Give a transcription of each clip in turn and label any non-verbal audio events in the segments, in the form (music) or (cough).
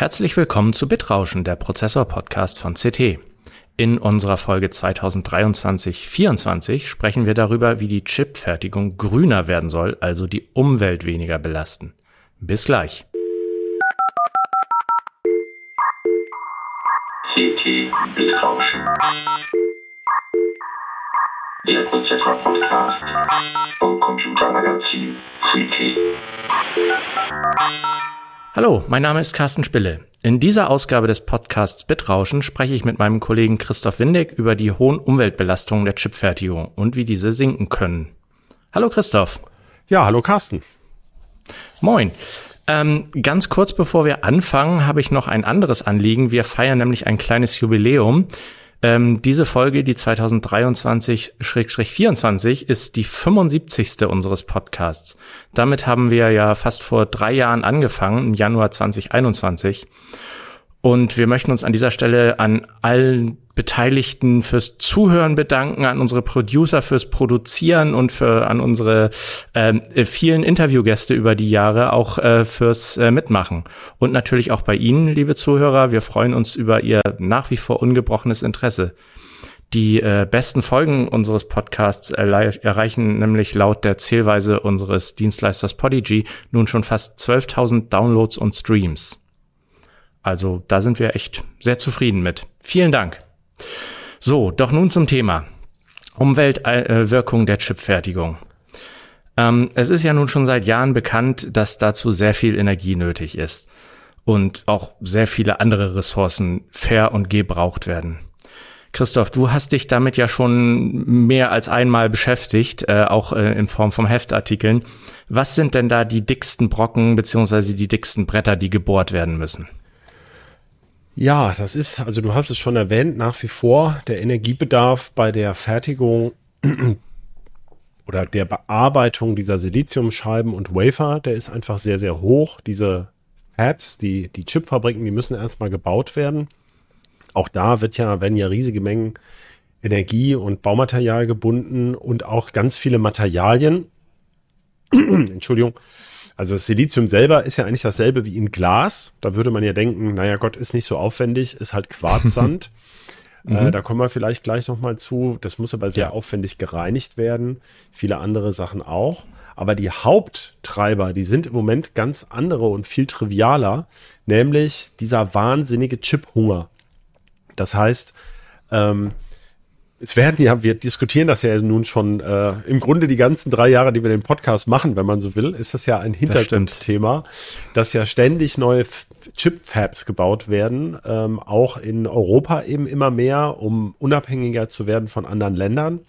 Herzlich willkommen zu Bitrauschen, der Prozessor-Podcast von CT. In unserer Folge 2023-24 sprechen wir darüber, wie die Chipfertigung grüner werden soll, also die Umwelt weniger belasten. Bis gleich. CT Bitrauschen. Der Prozessor-Podcast vom Computermagazin CT. Hallo, mein Name ist Carsten Spille. In dieser Ausgabe des Podcasts Bitrauschen spreche ich mit meinem Kollegen Christoph Windig über die hohen Umweltbelastungen der Chipfertigung und wie diese sinken können. Hallo Christoph. Ja, hallo Carsten. Moin. Ähm, ganz kurz bevor wir anfangen, habe ich noch ein anderes Anliegen. Wir feiern nämlich ein kleines Jubiläum. Ähm, diese Folge, die 2023-24, ist die 75. unseres Podcasts. Damit haben wir ja fast vor drei Jahren angefangen, im Januar 2021. Und wir möchten uns an dieser Stelle an allen Beteiligten fürs Zuhören bedanken, an unsere Producer fürs Produzieren und für an unsere äh, vielen Interviewgäste über die Jahre auch äh, fürs äh, Mitmachen. Und natürlich auch bei Ihnen, liebe Zuhörer. Wir freuen uns über Ihr nach wie vor ungebrochenes Interesse. Die äh, besten Folgen unseres Podcasts erreichen nämlich laut der Zählweise unseres Dienstleisters Podigy nun schon fast 12.000 Downloads und Streams. Also da sind wir echt sehr zufrieden mit. Vielen Dank. So, doch nun zum Thema. Umweltwirkung der Chipfertigung. Ähm, es ist ja nun schon seit Jahren bekannt, dass dazu sehr viel Energie nötig ist und auch sehr viele andere Ressourcen fair und gebraucht werden. Christoph, du hast dich damit ja schon mehr als einmal beschäftigt, äh, auch äh, in Form von Heftartikeln. Was sind denn da die dicksten Brocken beziehungsweise die dicksten Bretter, die gebohrt werden müssen? Ja, das ist, also du hast es schon erwähnt, nach wie vor der Energiebedarf bei der Fertigung (clears throat) oder der Bearbeitung dieser Siliziumscheiben und Wafer, der ist einfach sehr, sehr hoch. Diese Fabs, die, die Chipfabriken, die müssen erstmal gebaut werden. Auch da wird ja, werden ja riesige Mengen Energie und Baumaterial gebunden und auch ganz viele Materialien, (clears throat) Entschuldigung, also das Silizium selber ist ja eigentlich dasselbe wie in Glas. Da würde man ja denken, naja Gott, ist nicht so aufwendig, ist halt Quarzsand. (laughs) mhm. äh, da kommen wir vielleicht gleich nochmal zu. Das muss aber sehr ja. aufwendig gereinigt werden. Viele andere Sachen auch. Aber die Haupttreiber, die sind im Moment ganz andere und viel trivialer, nämlich dieser wahnsinnige Chip-Hunger. Das heißt, ähm, es werden ja, wir diskutieren das ja nun schon äh, im Grunde die ganzen drei Jahre, die wir den Podcast machen, wenn man so will, ist das ja ein Hintergrundthema, das dass ja ständig neue Chip-Fabs gebaut werden, ähm, auch in Europa eben immer mehr, um unabhängiger zu werden von anderen Ländern.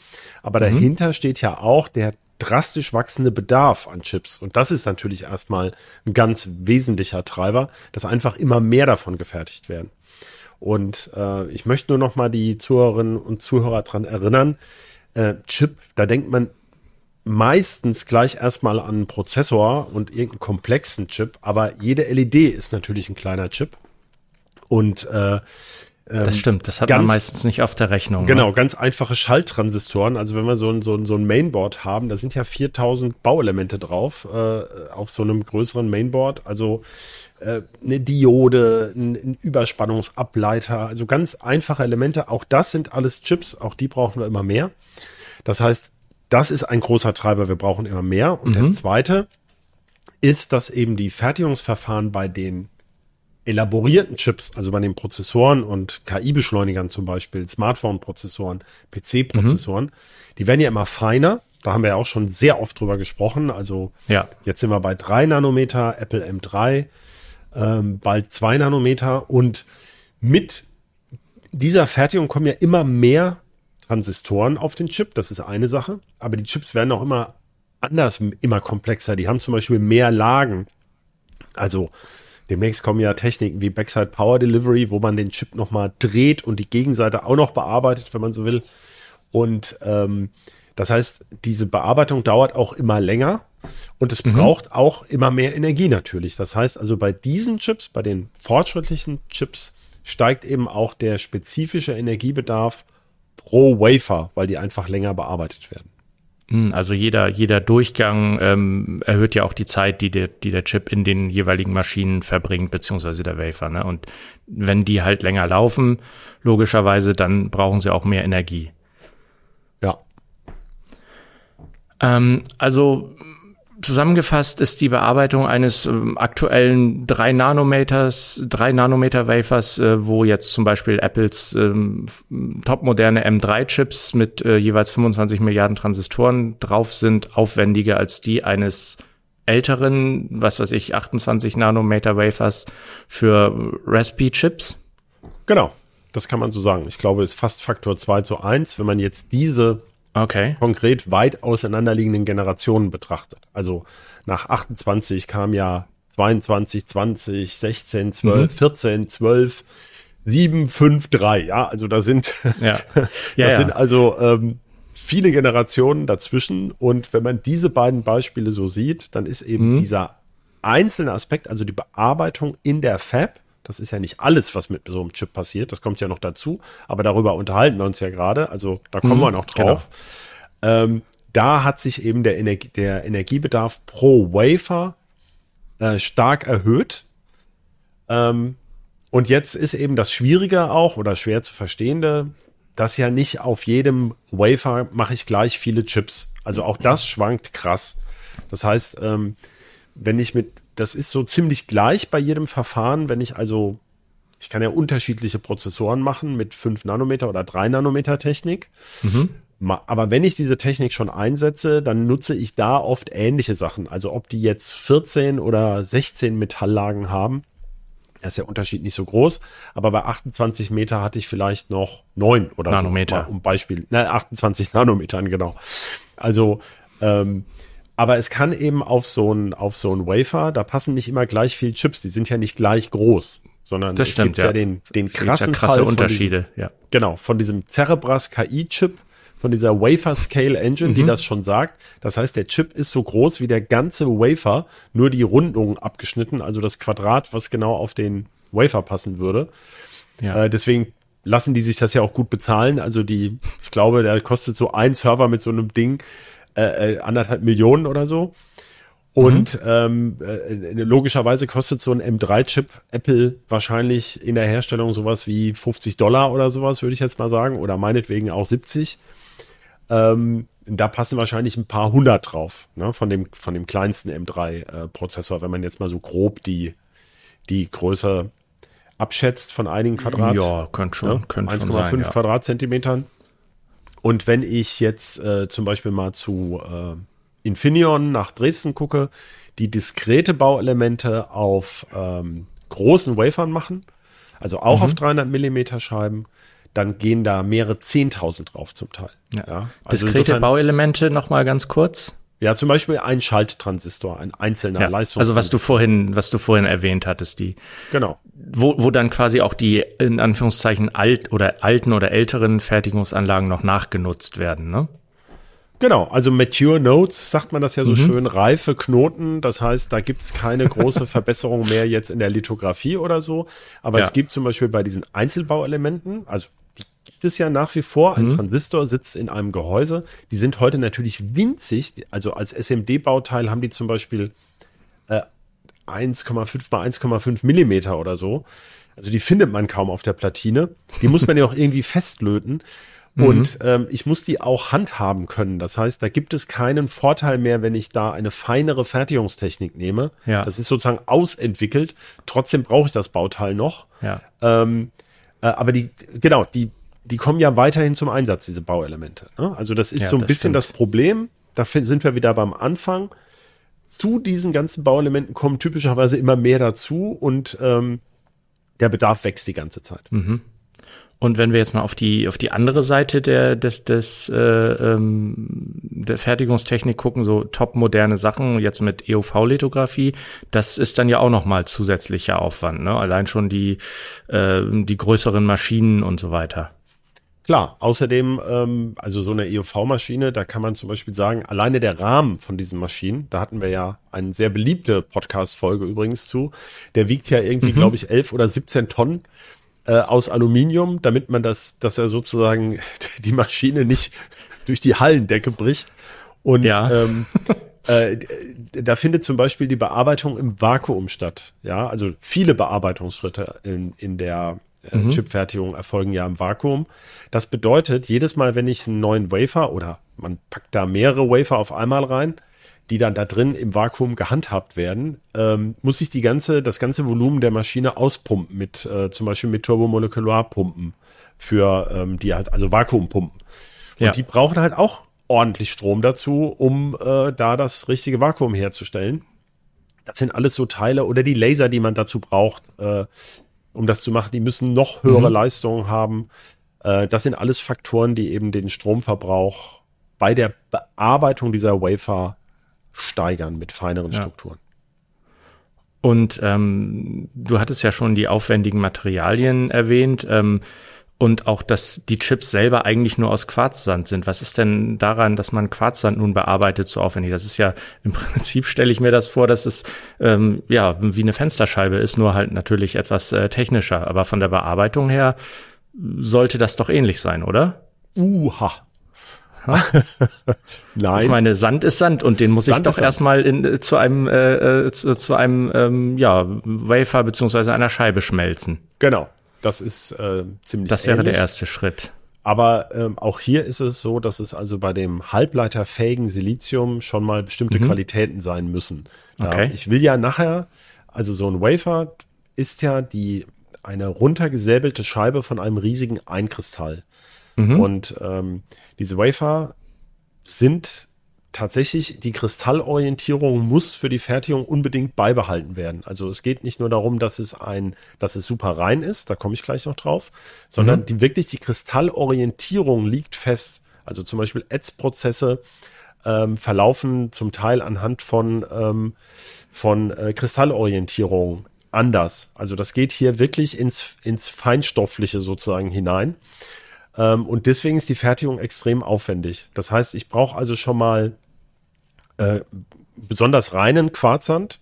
Aber mhm. dahinter steht ja auch der drastisch wachsende Bedarf an Chips. Und das ist natürlich erstmal ein ganz wesentlicher Treiber, dass einfach immer mehr davon gefertigt werden. Und äh, ich möchte nur noch mal die Zuhörerinnen und Zuhörer dran erinnern, äh, Chip, da denkt man meistens gleich erstmal an einen Prozessor und irgendeinen komplexen Chip, aber jede LED ist natürlich ein kleiner Chip. Und äh, das ähm, stimmt, das hat ganz, man meistens nicht auf der Rechnung. Genau, ne? ganz einfache Schalttransistoren. Also wenn wir so ein, so ein, so ein Mainboard haben, da sind ja 4000 Bauelemente drauf äh, auf so einem größeren Mainboard. Also äh, eine Diode, ein, ein, Überspannungsableiter, also ganz einfache Elemente. Auch das sind alles Chips, auch die brauchen wir immer mehr. Das heißt, das ist ein großer Treiber, wir brauchen immer mehr. Und mhm. der zweite ist, dass eben die Fertigungsverfahren bei den elaborierten Chips, also bei den Prozessoren und KI-Beschleunigern zum Beispiel, Smartphone-Prozessoren, PC-Prozessoren, mhm. die werden ja immer feiner. Da haben wir ja auch schon sehr oft drüber gesprochen. Also ja. jetzt sind wir bei drei Nanometer, Apple M3, ähm, bald zwei Nanometer. Und mit dieser Fertigung kommen ja immer mehr Transistoren auf den Chip. Das ist eine Sache. Aber die Chips werden auch immer anders, immer komplexer. Die haben zum Beispiel mehr Lagen. Also demnächst kommen ja Techniken wie Backside Power Delivery, wo man den Chip nochmal dreht und die Gegenseite auch noch bearbeitet, wenn man so will. Und ähm, das heißt, diese Bearbeitung dauert auch immer länger. Und es mhm. braucht auch immer mehr Energie natürlich. Das heißt also, bei diesen Chips, bei den fortschrittlichen Chips, steigt eben auch der spezifische Energiebedarf pro Wafer, weil die einfach länger bearbeitet werden. Hm, Also jeder, jeder Durchgang ähm, erhöht ja auch die Zeit, die der, die der Chip in den jeweiligen Maschinen verbringt, beziehungsweise der Wafer. Ne? Und wenn die halt länger laufen, logischerweise, dann brauchen sie auch mehr Energie. Ja. Ähm, also zusammengefasst ist die Bearbeitung eines ähm, aktuellen 3 Nanometers, 3 Nanometer Wafers, äh, wo jetzt zum Beispiel Apples ähm, topmoderne M3-Chips mit äh, jeweils 25 Milliarden Transistoren drauf sind, aufwendiger als die eines älteren, was weiß ich, 28 Nanometer Wafers für Raspi-Chips. Genau. Das kann man so sagen. Ich glaube, es ist fast Faktor 2 zu 1, wenn man jetzt diese Okay. konkret weit auseinanderliegenden Generationen betrachtet. Also nach 28 kam ja 22, 20, 16, 12, 14, 12, 7, 5, 3. Ja, also da sind, (laughs) Ja. das (laughs) Ja, ja. sind also ähm, viele Generationen dazwischen. Und wenn man diese beiden Beispiele so sieht, dann ist eben dieser einzelne Aspekt, also die Bearbeitung in der Fab, das ist ja nicht alles, was mit so einem Chip passiert, das kommt ja noch dazu, aber darüber unterhalten wir uns ja gerade, also da kommen Mhm, wir noch drauf. Ähm, da hat sich eben der, Energie, der Energiebedarf pro Wafer äh, stark erhöht. Ähm, und jetzt ist eben das Schwierige auch oder schwer zu verstehende, dass ja nicht auf jedem Wafer mache ich gleich viele Chips. Also auch das schwankt krass. Das heißt, ähm, wenn ich mit, das ist so ziemlich gleich bei jedem Verfahren, wenn ich also, ich kann ja unterschiedliche Prozessoren machen mit 5 Nanometer oder 3 Nanometer Technik. Ma- Aber wenn ich diese Technik schon einsetze, dann nutze ich da oft ähnliche Sachen. Also ob die jetzt 14 oder 16 Metalllagen haben, ist der Unterschied nicht so groß. Aber bei 28 Meter hatte ich vielleicht noch 9 oder Nanometer. so. mal Um Beispiel, ne, 28 Nanometern, genau. Also, ähm, aber es kann eben auf so ein, auf so ein Wafer, da passen nicht immer gleich viel Chips, die sind ja nicht gleich groß, sondern Das es stimmt, gibt ja, ja. den, den Gibt's ja krassen krasse Fall Unterschiede, ja. Diesem, genau, von diesem Cerebras KI-Chip, von dieser Wafer Scale Engine, Mhm. die das schon sagt. Das heißt, der Chip ist so groß wie der ganze Wafer, nur die Rundung abgeschnitten, also das Quadrat, was genau auf den Wafer passen würde. Ja. Äh, deswegen lassen die sich das ja auch gut bezahlen. Also die, ich glaube, der kostet so ein Server mit so einem Ding äh, äh, anderthalb Millionen oder so. Und ähm, äh, logischerweise kostet so ein M3-Chip Apple wahrscheinlich in der Herstellung sowas wie 50 Dollar oder sowas, würde ich jetzt mal sagen, oder meinetwegen auch 70. Ähm, da passen wahrscheinlich ein paar hundert drauf, ne, von dem, von dem kleinsten M3-Prozessor, wenn man jetzt mal so grob die, die Größe abschätzt von einigen Quadrat. Ja, könnte schon, ne, könnte schon 1,5 sein, ja. Quadratzentimetern. Und wenn ich jetzt äh, zum Beispiel mal zu äh, Infineon nach Dresden gucke, die diskrete Bauelemente auf ähm, großen Wafern machen, also auch Mhm. auf 300 Millimeter Scheiben, dann gehen da mehrere 10.000 drauf zum Teil. Ja. also Diskrete insofern- Bauelemente noch mal ganz kurz. Ja, zum Beispiel ein Schalttransistor, ein einzelner Ja, Leistungs. also was du vorhin, was du vorhin erwähnt hattest, die, genau. wo, wo dann quasi auch die in Anführungszeichen alt oder alten oder älteren Fertigungsanlagen noch nachgenutzt werden, ne? Genau, also Mature Nodes, sagt man das ja so Mhm. schön, reife Knoten. Das heißt, da gibt's keine große (laughs) Verbesserung mehr jetzt in der Lithografie oder so. Aber Ja. es gibt zum Beispiel bei diesen Einzelbauelementen, also gibt es ja nach wie vor, Mhm. ein Transistor sitzt in einem Gehäuse. Die sind heute natürlich winzig. Also als SMD-Bauteil haben die zum Beispiel äh, 1,5 mal 1,5 Millimeter oder so. Also die findet man kaum auf der Platine. Die muss man ja auch irgendwie festlöten. Mhm. Und ähm, ich muss die auch handhaben können. Das heißt, da gibt es keinen Vorteil mehr, wenn ich da eine feinere Fertigungstechnik nehme. Ja. Das ist sozusagen ausentwickelt. Trotzdem brauche ich das Bauteil noch. Ja. Ähm, äh, aber die, genau, die, die kommen ja weiterhin zum Einsatz, diese Bauelemente. Ne? Also das ist Ja, so ein das bisschen stimmt. das Problem. Da sind wir wieder beim Anfang. Zu diesen ganzen Bauelementen kommen typischerweise immer mehr dazu und ähm, der Bedarf wächst die ganze Zeit. Und wenn wir jetzt mal auf die auf die andere Seite der des des äh, ähm, der Fertigungstechnik gucken, so top moderne Sachen jetzt mit EUV-Lithografie, das ist dann ja auch noch mal zusätzlicher Aufwand, ne? Allein schon die äh, die größeren Maschinen und so weiter. Klar, außerdem, ähm, also so eine EUV-Maschine, da kann man zum Beispiel sagen, alleine der Rahmen von diesen Maschinen, da hatten wir ja eine sehr beliebte Podcast-Folge übrigens zu, der wiegt ja irgendwie, glaube ich, 11 oder 17 Tonnen äh, aus Aluminium, damit man das, dass er sozusagen (laughs) die Maschine nicht durch die Hallendecke bricht. Und Ja. ähm, äh, da findet zum Beispiel die Bearbeitung im Vakuum statt. Ja, also viele Bearbeitungsschritte in, in der äh, Chipfertigung erfolgen ja im Vakuum. Das bedeutet, jedes Mal, wenn ich einen neuen Wafer oder man packt da mehrere Wafer auf einmal rein, die dann da drin im Vakuum gehandhabt werden, ähm, muss ich die ganze, das ganze Volumen der Maschine auspumpen mit äh, zum Beispiel mit Turbomolekularpumpen für ähm, die halt, also Vakuumpumpen. Und Ja. die brauchen halt auch ordentlich Strom dazu, um äh, da das richtige Vakuum herzustellen. Das sind alles so Teile oder die Laser, die man dazu braucht, äh, um das zu machen, die müssen noch höhere Leistungen haben. Äh, das sind alles Faktoren, die eben den Stromverbrauch bei der Bearbeitung dieser Wafer steigern mit feineren Strukturen. Und ähm, du hattest ja schon die aufwendigen Materialien erwähnt ähm, und auch, dass die Chips selber eigentlich nur aus Quarzsand sind. Was ist denn daran, dass man Quarzsand nun bearbeitet so aufwendig? Das ist ja im (laughs) Prinzip stelle ich mir das vor, dass es ähm, ja wie eine Fensterscheibe ist, nur halt natürlich etwas äh, technischer. Aber von der Bearbeitung her sollte das doch ähnlich sein, oder? Uha. (laughs) Nein. Ich meine, Sand ist Sand und den muss ich Sand doch ist Sand. erstmal in, äh, zu einem äh, äh, zu, zu einem ähm, ja Wafer beziehungsweise einer Scheibe schmelzen. genau. Das ist äh, ziemlich Das wäre ähnlich. der erste Schritt. Aber ähm, auch hier ist es so, dass es also bei dem halbleiterfähigen Silizium schon mal bestimmte Qualitäten sein müssen. Ja, Okay. Ich will ja nachher, also so ein Wafer ist ja die eine runtergesäbelte Scheibe von einem riesigen Einkristall. Und ähm, diese Wafer sind tatsächlich, die Kristallorientierung muss für die Fertigung unbedingt beibehalten werden. Also es geht nicht nur darum, dass es ein, dass es super rein ist, da komme ich gleich noch drauf, sondern die wirklich die Kristallorientierung liegt fest. Also zum Beispiel Ätzprozesse ähm, verlaufen zum Teil anhand von, ähm, von äh, Kristallorientierung anders. Also das geht hier wirklich ins, ins Feinstoffliche sozusagen hinein. Ähm, und deswegen ist die Fertigung extrem aufwendig. Das heißt, ich brauche also schon mal äh, besonders reinen Quarzsand,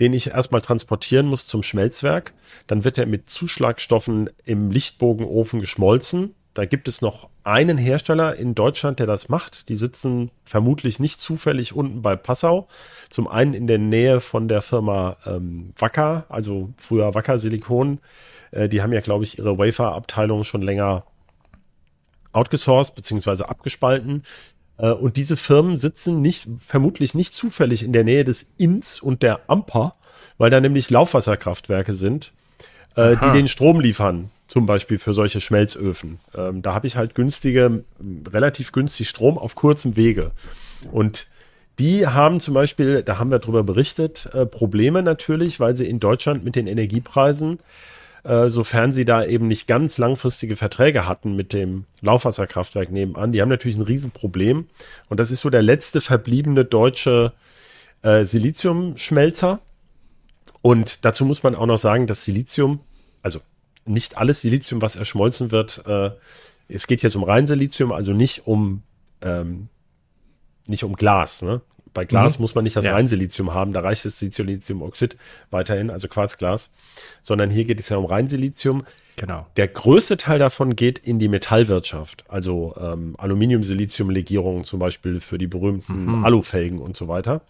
den ich erstmal transportieren muss zum Schmelzwerk. Dann wird er mit Zuschlagstoffen im Lichtbogenofen geschmolzen. Da gibt es noch einen Hersteller in Deutschland, der das macht. Die sitzen vermutlich nicht zufällig unten bei Passau. Zum einen in der Nähe von der Firma ähm, Wacker, also früher Wacker Silikon. Äh, die haben ja, glaube ich, ihre Wafer-Abteilung schon länger outgesourced beziehungsweise abgespalten. Äh, Und diese Firmen sitzen nicht, vermutlich nicht zufällig in der Nähe des Inns und der Amper, weil da nämlich Laufwasserkraftwerke sind, äh, die den Strom liefern, zum Beispiel für solche Schmelzöfen. Ähm, da habe ich halt günstige, relativ günstig Strom auf kurzem Wege. Und die haben zum Beispiel, da haben wir drüber berichtet, äh, Probleme natürlich, weil sie in Deutschland mit den Energiepreisen äh, sofern sie da eben nicht ganz langfristige Verträge hatten mit dem Laufwasserkraftwerk nebenan. Die haben natürlich ein Riesenproblem. Und das ist so der letzte verbliebene deutsche äh, Siliziumschmelzer. Und dazu muss man auch noch sagen, dass Silizium, also nicht alles Silizium, was erschmolzen wird, äh, es geht jetzt um Reinsilizium, also nicht um ähm, nicht um Glas. Ne? Bei Glas muss man nicht das Ja. Reinsilizium haben, da reicht das Siliziumoxid weiterhin, also Quarzglas, sondern hier geht es ja um Reinsilizium. Genau. Der größte Teil davon geht in die Metallwirtschaft, also ähm, Aluminium-Silizium-Legierungen zum Beispiel für die berühmten Alufelgen und so weiter.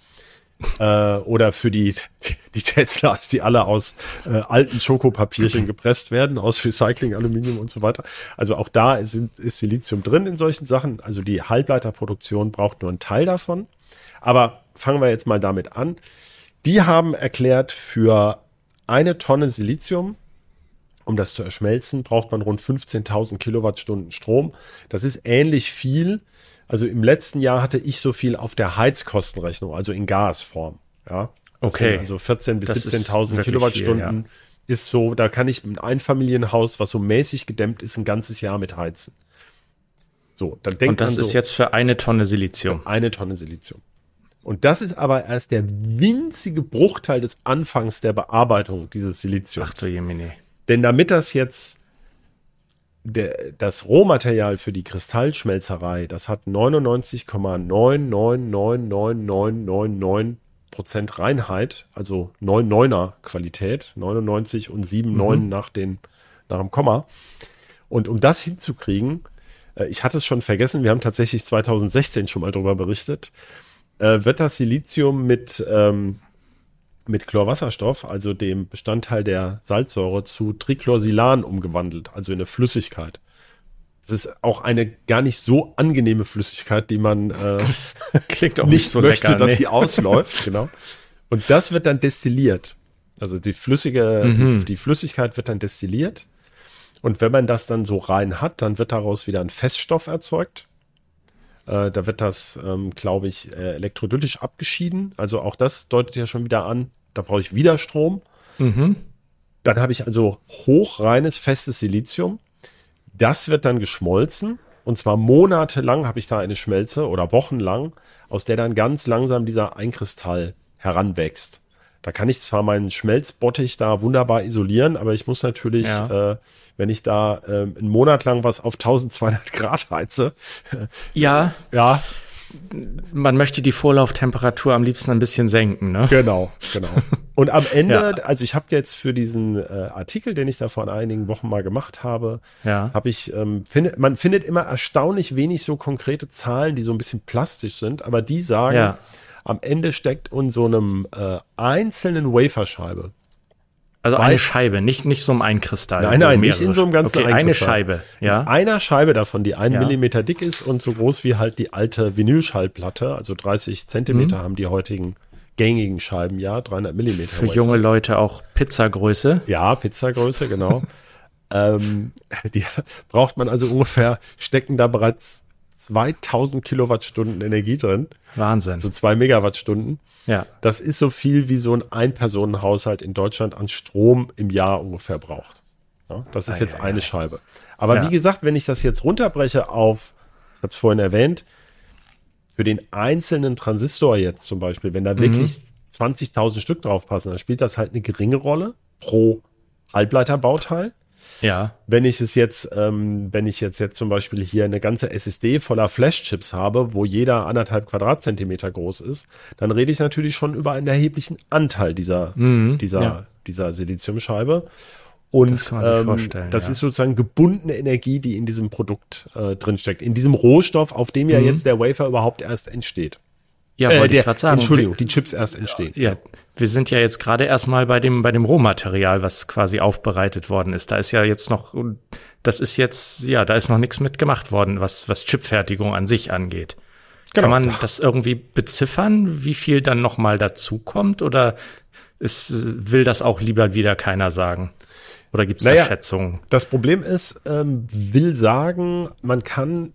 äh, oder für die, (laughs) die Teslas, die alle aus äh, alten Schokopapierchen gepresst werden, aus Recycling, Aluminium und so weiter. Also auch da ist, ist Silizium drin in solchen Sachen. Also die Halbleiterproduktion braucht nur einen Teil davon. Aber fangen wir jetzt mal damit an. Die haben erklärt, für eine Tonne Silizium, um das zu erschmelzen, braucht man rund 15.000 Kilowattstunden Strom. Das ist ähnlich viel. Also im letzten Jahr hatte ich so viel auf der Heizkostenrechnung, also in Gasform. Ja. Okay. Also 14.000 bis Das ist 17.000 wirklich Kilowattstunden viel, ist so, da kann ich ein Einfamilienhaus, was so mäßig gedämmt ist, ein ganzes Jahr mit heizen. So, dann denkt Und das man so, ist jetzt für eine Tonne Silizium. eine Tonne Silizium. Und das ist aber erst der winzige Bruchteil des Anfangs der Bearbeitung dieses Siliziums. Ach du Jemine. Denn damit das jetzt der, das Rohmaterial für die Kristallschmelzerei, das hat 99,999999 Prozent Reinheit, also 9,9er Qualität, 99 und 7,9 nach den, nach dem Komma. Und um das hinzukriegen, äh, ich hatte es schon vergessen, wir haben tatsächlich 2016 schon mal drüber berichtet, äh, wird das Silizium mit, ähm, mit Chlorwasserstoff, also dem Bestandteil der Salzsäure, zu Trichlorsilan umgewandelt, also in eine Flüssigkeit. Das ist auch eine gar nicht so angenehme Flüssigkeit, die man äh, (laughs) nicht, nicht so möchte, lecker. dass nee. sie ausläuft, (laughs) genau. Und das wird dann destilliert. Also die flüssige, Mhm. die, die Flüssigkeit wird dann destilliert. Und wenn man das dann so rein hat, dann wird daraus wieder ein Feststoff erzeugt. Äh, da wird das, ähm, glaube ich, äh, elektrolytisch abgeschieden. Also auch das deutet ja schon wieder an, da brauche ich wieder Strom. Mhm. Dann habe ich also hochreines, festes Silizium. Das wird dann geschmolzen. Und zwar monatelang habe ich da eine Schmelze oder wochenlang, aus der dann ganz langsam dieser Einkristall heranwächst. Da kann ich zwar meinen Schmelzbottich da wunderbar isolieren, aber ich muss natürlich, Ja. äh, wenn ich da äh, einen Monat lang was auf 1200 Grad heize, Ja, ja, man möchte die Vorlauftemperatur am liebsten ein bisschen senken, ne? Genau, genau. Und am (laughs) Ende, Ja. also ich habe jetzt für diesen äh, Artikel, den ich da vor einigen Wochen mal gemacht habe, Ja. habe ich, ähm, findet, man findet immer erstaunlich wenig so konkrete Zahlen, die so ein bisschen plastisch sind, aber die sagen, Ja. Am Ende steckt in so einem äh, einzelnen Waferscheibe. Also Weil- eine Scheibe, nicht, nicht so ein Kristall. Nein, nein, nicht in so einem ganzen Okay, eine. Scheibe, ja. In einer Scheibe davon, die einen Ja. Millimeter dick ist und so groß wie halt die alte Vinylschallplatte, also 30 Zentimeter haben die heutigen gängigen Scheiben, ja, 300 Millimeter. Für Wafer. junge Leute auch Pizzagröße. Ja, Pizzagröße, genau. (laughs) ähm, (laughs) die braucht man also ungefähr, stecken da bereits 2000 Kilowattstunden Energie drin, Wahnsinn. also zwei Megawattstunden. ja. Das ist so viel, wie so ein Einpersonenhaushalt in Deutschland an Strom im Jahr ungefähr braucht. Ja, das ist Ei, jetzt ei, eine ei. Scheibe. Aber Ja. wie gesagt, wenn ich das jetzt runterbreche auf, ich hatte es vorhin erwähnt, für den einzelnen Transistor jetzt zum Beispiel, wenn da Mhm. wirklich 20.000 Stück drauf passen, dann spielt das halt eine geringe Rolle pro Halbleiterbauteil. Ja. Wenn ich es jetzt, ähm, wenn ich jetzt, jetzt zum Beispiel hier eine ganze SSD voller Flashchips habe, wo jeder anderthalb Quadratzentimeter groß ist, dann rede ich natürlich schon über einen erheblichen Anteil dieser, dieser, ja. dieser Siliziumscheibe. Und Das kann man sich ähm, das ja. ist sozusagen gebundene Energie, die in diesem Produkt äh, drinsteckt, in diesem Rohstoff, auf dem ja jetzt der Wafer überhaupt erst entsteht. Ja, Äh, wollte ich der, gerade sagen. Entschuldigung, die Chips erst entstehen. Ja, wir sind ja jetzt gerade erstmal bei dem, bei dem Rohmaterial, was quasi aufbereitet worden ist. Da ist ja jetzt noch, das ist jetzt, ja, da ist noch nichts mitgemacht worden, was, was Chipfertigung an sich angeht. Genau. Kann man das irgendwie beziffern, wie viel dann nochmal dazukommt oder ist, will das auch lieber wieder keiner sagen? Oder gibt es Naja. da Schätzungen? Das Problem ist, ähm, will sagen, man kann,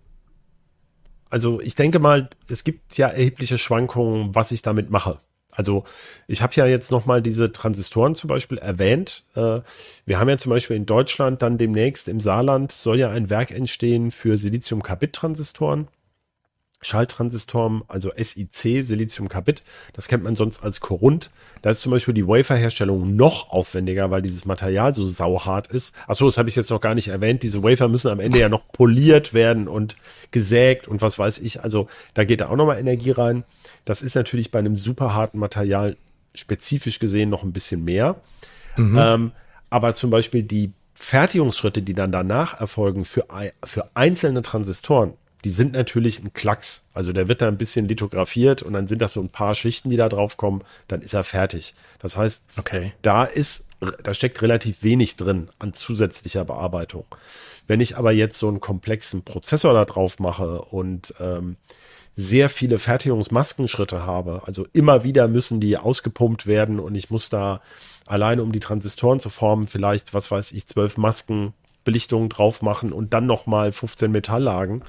also ich denke mal, es gibt ja erhebliche Schwankungen, was ich damit mache. Also ich habe ja jetzt noch mal diese Transistoren zum Beispiel erwähnt. Äh, wir haben ja zum Beispiel in Deutschland dann demnächst im Saarland soll ja ein Werk entstehen für Silizium-Carbid-Transistoren. Schalltransistoren, also SiC, Siliziumkarbid, das kennt man sonst als Korund. Da ist zum Beispiel die Waferherstellung noch aufwendiger, weil dieses Material so sauhart ist. Achso, das habe ich jetzt noch gar nicht erwähnt. Diese Wafer müssen am Ende ja noch poliert werden und gesägt und was weiß ich. Also da geht da auch nochmal Energie rein. Das ist natürlich bei einem super harten Material spezifisch gesehen noch ein bisschen mehr. Ähm, aber zum Beispiel die Fertigungsschritte, die dann danach erfolgen für, für einzelne Transistoren, die sind natürlich ein Klacks. Also der wird da ein bisschen lithografiert und dann sind das so ein paar Schichten, die da drauf kommen, dann ist er fertig. Das heißt, Okay. da ist, da steckt relativ wenig drin an zusätzlicher Bearbeitung. Wenn ich aber jetzt so einen komplexen Prozessor da drauf mache und ähm, sehr viele Fertigungsmaskenschritte habe, also immer wieder müssen die ausgepumpt werden und ich muss da alleine um die Transistoren zu formen, vielleicht, was weiß ich, zwölf Maskenbelichtungen drauf machen und dann nochmal 15 Metalllagen,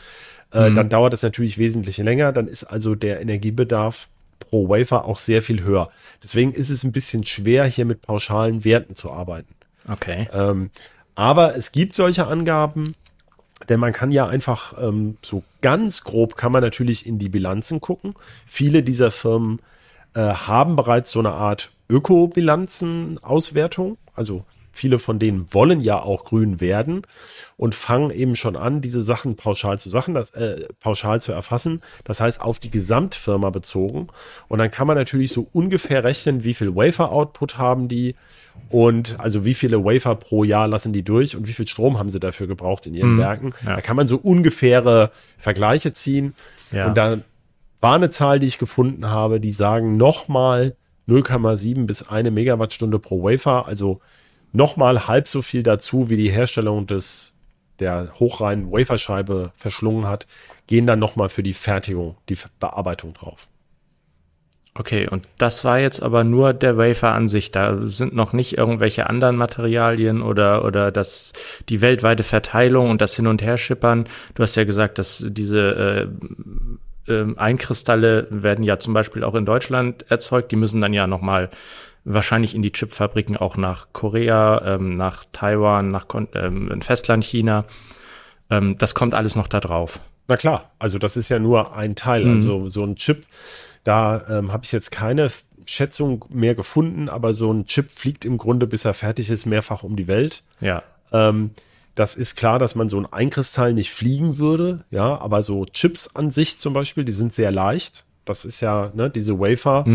äh, dann dauert das natürlich wesentlich länger, dann ist also der Energiebedarf pro Wafer auch sehr viel höher. Deswegen ist es ein bisschen schwer, hier mit pauschalen Werten zu arbeiten. Okay. Ähm, aber es gibt solche Angaben, denn man kann ja einfach ähm, so ganz grob kann man natürlich in die Bilanzen gucken. Viele dieser Firmen äh, haben bereits so eine Art Ökobilanzen-Auswertung. Also viele von denen wollen ja auch grün werden und fangen eben schon an, diese Sachen pauschal zu Sachen, das, äh, pauschal zu erfassen. Das heißt, auf die Gesamtfirma bezogen. Und dann kann man natürlich so ungefähr rechnen, wie viel Wafer-Output haben die und also wie viele Wafer pro Jahr lassen die durch und wie viel Strom haben sie dafür gebraucht in ihren Mhm. Werken. Ja. Da kann man so ungefähre Vergleiche ziehen. Ja. Und da war eine Zahl, die ich gefunden habe, die sagen nochmal 0,7 bis eine Megawattstunde pro Wafer, also nochmal halb so viel dazu, wie die Herstellung des der hochreinen Waferscheibe verschlungen hat, gehen dann nochmal für die Fertigung, die Bearbeitung drauf. Okay, und das war jetzt aber nur der Wafer an sich. Da sind noch nicht irgendwelche anderen Materialien oder, oder das, die weltweite Verteilung und das Hin- und Herschippern. Du hast ja gesagt, dass diese äh, äh, Einkristalle werden ja zum Beispiel auch in Deutschland erzeugt. Die müssen dann ja nochmal wahrscheinlich in die Chipfabriken auch nach Korea, ähm, nach Taiwan, nach Kon ähm, Festland China. Ähm, das kommt alles noch da drauf. Na klar, also das ist ja nur ein Teil. Mhm. Also so ein Chip, da ähm, habe ich jetzt keine Schätzung mehr gefunden, aber so ein Chip fliegt im Grunde, bis er fertig ist, mehrfach um die Welt. Ja. Ähm, das ist klar, dass man so ein Einkristall nicht fliegen würde, ja, aber so Chips an sich zum Beispiel, die sind sehr leicht. Das ist ja, ne, diese Wafer,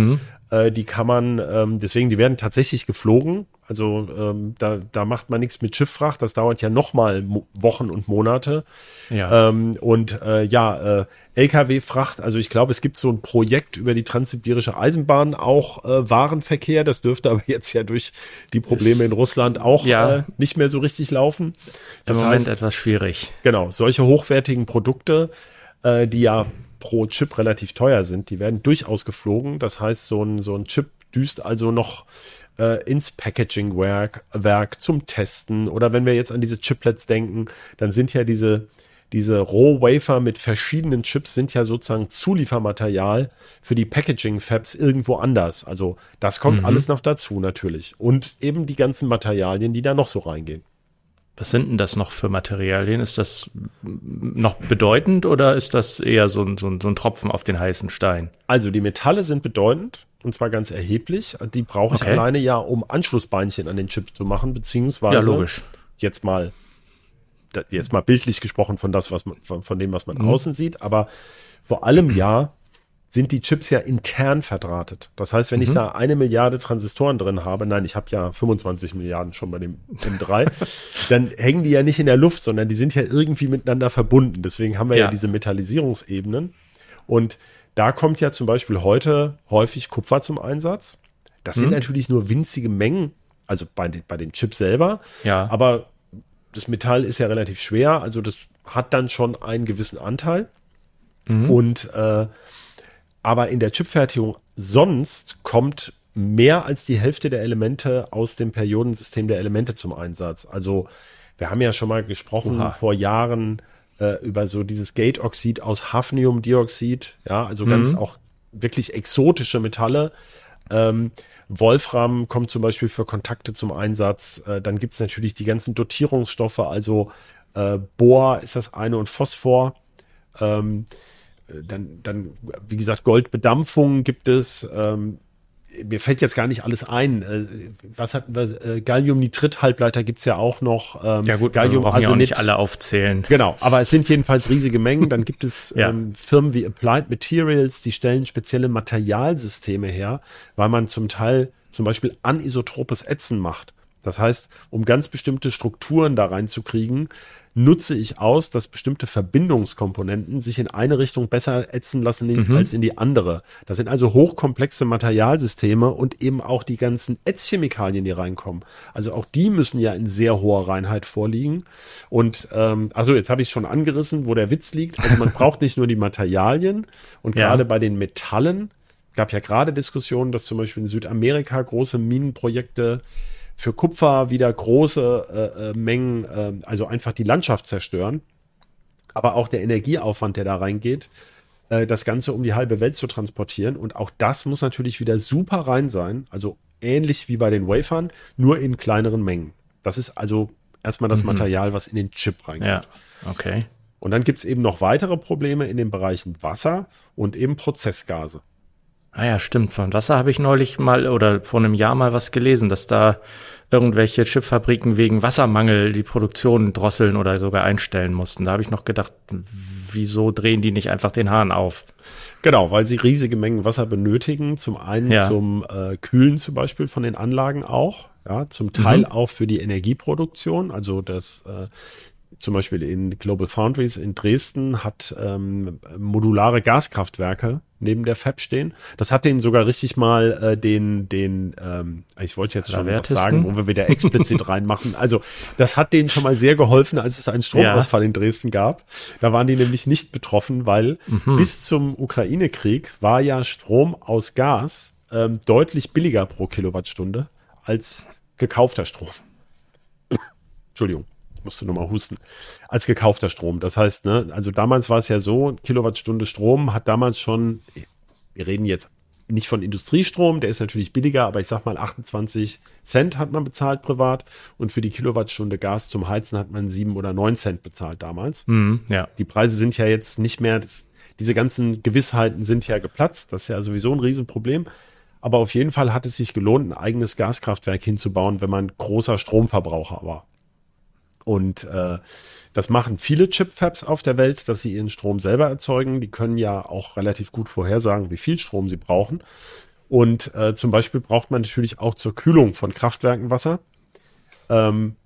äh, die kann man, ähm, deswegen, die werden tatsächlich geflogen. Also ähm, da, da macht man nichts mit Schifffracht, das dauert ja nochmal Wochen und Monate. Ja. Ähm, und äh, ja, äh, Lkw-Fracht, also ich glaube, es gibt so ein Projekt über die Transsibirische Eisenbahn, auch äh, Warenverkehr. Das dürfte (laughs) aber jetzt ja durch die Probleme in Russland auch Ja. äh, nicht mehr so richtig laufen. Im Das Moment heißt, etwas schwierig. genau, solche hochwertigen Produkte, äh, die ja pro Chip relativ teuer sind, die werden durchaus geflogen. Das heißt, so ein, so ein Chip düst also noch äh, ins Packaging-Werk Werk zum Testen. Oder wenn wir jetzt an diese Chiplets denken, dann sind ja diese, diese Rohwafer mit verschiedenen Chips sind ja sozusagen Zuliefermaterial für die Packaging-Fabs irgendwo anders. Also das kommt alles noch dazu natürlich. Und eben die ganzen Materialien, die da noch so reingehen. Was sind denn das noch für Materialien? Ist das noch bedeutend oder ist das eher so ein, so ein, so ein Tropfen auf den heißen Stein? Also die Metalle sind bedeutend und zwar ganz erheblich. Die brauche ich Okay. alleine ja, um Anschlussbeinchen an den Chip zu machen, beziehungsweise Ja, logisch. jetzt mal jetzt mal bildlich gesprochen von das, was man von, von dem, was man Mhm. außen sieht, aber vor allem ja sind die Chips ja intern verdrahtet. Das heißt, wenn Mhm. ich da eine Milliarde Transistoren drin habe, nein, ich habe ja 25 Milliarden schon bei dem M3, (laughs) dann hängen die ja nicht in der Luft, sondern die sind ja irgendwie miteinander verbunden. Deswegen haben wir ja, Ja. diese Metallisierungsebenen. Und da kommt ja zum Beispiel heute häufig Kupfer zum Einsatz. Das Mhm. sind natürlich nur winzige Mengen, also bei, den- bei den Chips selber. Ja. Aber das Metall ist ja relativ schwer, also das hat dann schon einen gewissen Anteil. Und äh, aber in der Chipfertigung sonst kommt mehr als die Hälfte der Elemente aus dem Periodensystem der Elemente zum Einsatz. Also wir haben ja schon mal gesprochen Oha. vor Jahren äh, über so dieses Gate-Oxid aus Hafniumdioxid, ja, also ganz auch wirklich exotische Metalle. Ähm, Wolfram kommt zum Beispiel für Kontakte zum Einsatz. Äh, dann gibt es natürlich die ganzen Dotierungsstoffe, also äh, Bohr ist das eine und Phosphor. Ähm, dann, dann, wie gesagt, Goldbedampfung gibt es. Ähm, mir fällt jetzt gar nicht alles ein. Äh, was hatten wir? Äh, Galliumnitrit-Halbleiter gibt's ja auch noch. Ähm, Ja gut, brauchen ja auch nicht alle aufzählen. Genau, aber es sind jedenfalls riesige Mengen. Dann gibt es Ja. ähm, Firmen wie Applied Materials, die stellen spezielle Materialsysteme her, weil man zum Teil zum Beispiel anisotropes Ätzen macht. Das heißt, um ganz bestimmte Strukturen da reinzukriegen, nutze ich aus, dass bestimmte Verbindungskomponenten sich in eine Richtung besser ätzen lassen in, als in die andere. Das sind also hochkomplexe Materialsysteme und eben auch die ganzen Ätzchemikalien, die reinkommen. Also auch die müssen ja in sehr hoher Reinheit vorliegen. Und ähm, also jetzt habe ich es schon angerissen, wo der Witz liegt. Also man (laughs) braucht nicht nur die Materialien und Ja. gerade bei den Metallen gab ja gerade Diskussionen, dass zum Beispiel in Südamerika große Minenprojekte für Kupfer wieder große äh, äh, Mengen, äh, also einfach die Landschaft zerstören. Aber auch der Energieaufwand, der da reingeht, äh, das Ganze um die halbe Welt zu transportieren. Und auch das muss natürlich wieder super rein sein. Also ähnlich wie bei den Wafern, nur in kleineren Mengen. Das ist also erstmal das Material, was in den Chip reingeht. Ja, okay. Und dann gibt es eben noch weitere Probleme in den Bereichen Wasser und eben Prozessgase. Ah ja, stimmt. Von Wasser habe ich neulich mal oder vor einem Jahr mal was gelesen, dass da irgendwelche Chipfabriken wegen Wassermangel die Produktion drosseln oder sogar einstellen mussten. Da habe ich noch gedacht, wieso drehen die nicht einfach den Hahn auf? Genau, weil sie riesige Mengen Wasser benötigen. Zum einen Ja. zum äh, Kühlen zum Beispiel von den Anlagen auch. Ja, zum Teil Mhm. auch für die Energieproduktion. Also das äh, zum Beispiel in Global Foundries in Dresden hat ähm, modulare Gaskraftwerke neben der Fab stehen. Das hat denen sogar richtig mal äh, den, den, ähm, ich wollte jetzt schon was sagen, wo wir wieder explizit (laughs) reinmachen. Also das hat denen schon mal sehr geholfen, als es einen Stromausfall in Dresden gab. Da waren die nämlich nicht betroffen, weil bis zum Ukraine-Krieg war ja Strom aus Gas ähm, deutlich billiger pro Kilowattstunde als gekaufter Strom. (coughs) Entschuldigung, musste nochmal husten. Als gekaufter Strom. Das heißt, ne, also damals war es ja so, Kilowattstunde Strom hat damals schon, wir reden jetzt nicht von Industriestrom, der ist natürlich billiger, aber ich sag mal 28 Cent hat man bezahlt privat und für die Kilowattstunde Gas zum Heizen hat man sieben oder neun Cent bezahlt damals. Mhm, ja. Die Preise sind ja jetzt nicht mehr, das, diese ganzen Gewissheiten sind ja geplatzt. Das ist ja sowieso ein Riesenproblem. Aber auf jeden Fall hat es sich gelohnt, ein eigenes Gaskraftwerk hinzubauen, wenn man großer Stromverbraucher war. Und äh, das machen viele Chipfabs auf der Welt, dass sie ihren Strom selber erzeugen. Die können ja auch relativ gut vorhersagen, wie viel Strom sie brauchen. Und äh, zum Beispiel braucht man natürlich auch zur Kühlung von Kraftwerken Wasser. Ähm,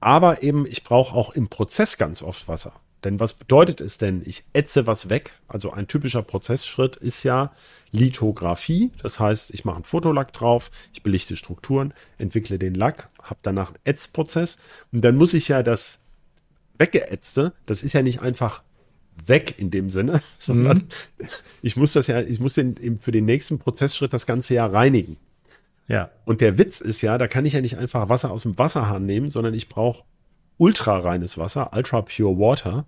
aber eben, ich brauche auch im Prozess ganz oft Wasser. Denn was bedeutet es denn? Ich ätze was weg. Also ein typischer Prozessschritt ist ja Lithografie. Das heißt, ich mache einen Fotolack drauf, ich belichte Strukturen, entwickle den Lack, habe danach einen Ätzprozess. Und dann muss ich ja das Weggeätzte, das ist ja nicht einfach weg in dem Sinne, (laughs) sondern ich muss das ja, ich muss den, für den nächsten Prozessschritt das Ganze ja reinigen. Ja. Und der Witz ist ja, da kann ich ja nicht einfach Wasser aus dem Wasserhahn nehmen, sondern ich brauche ultra reines Wasser, ultra pure water.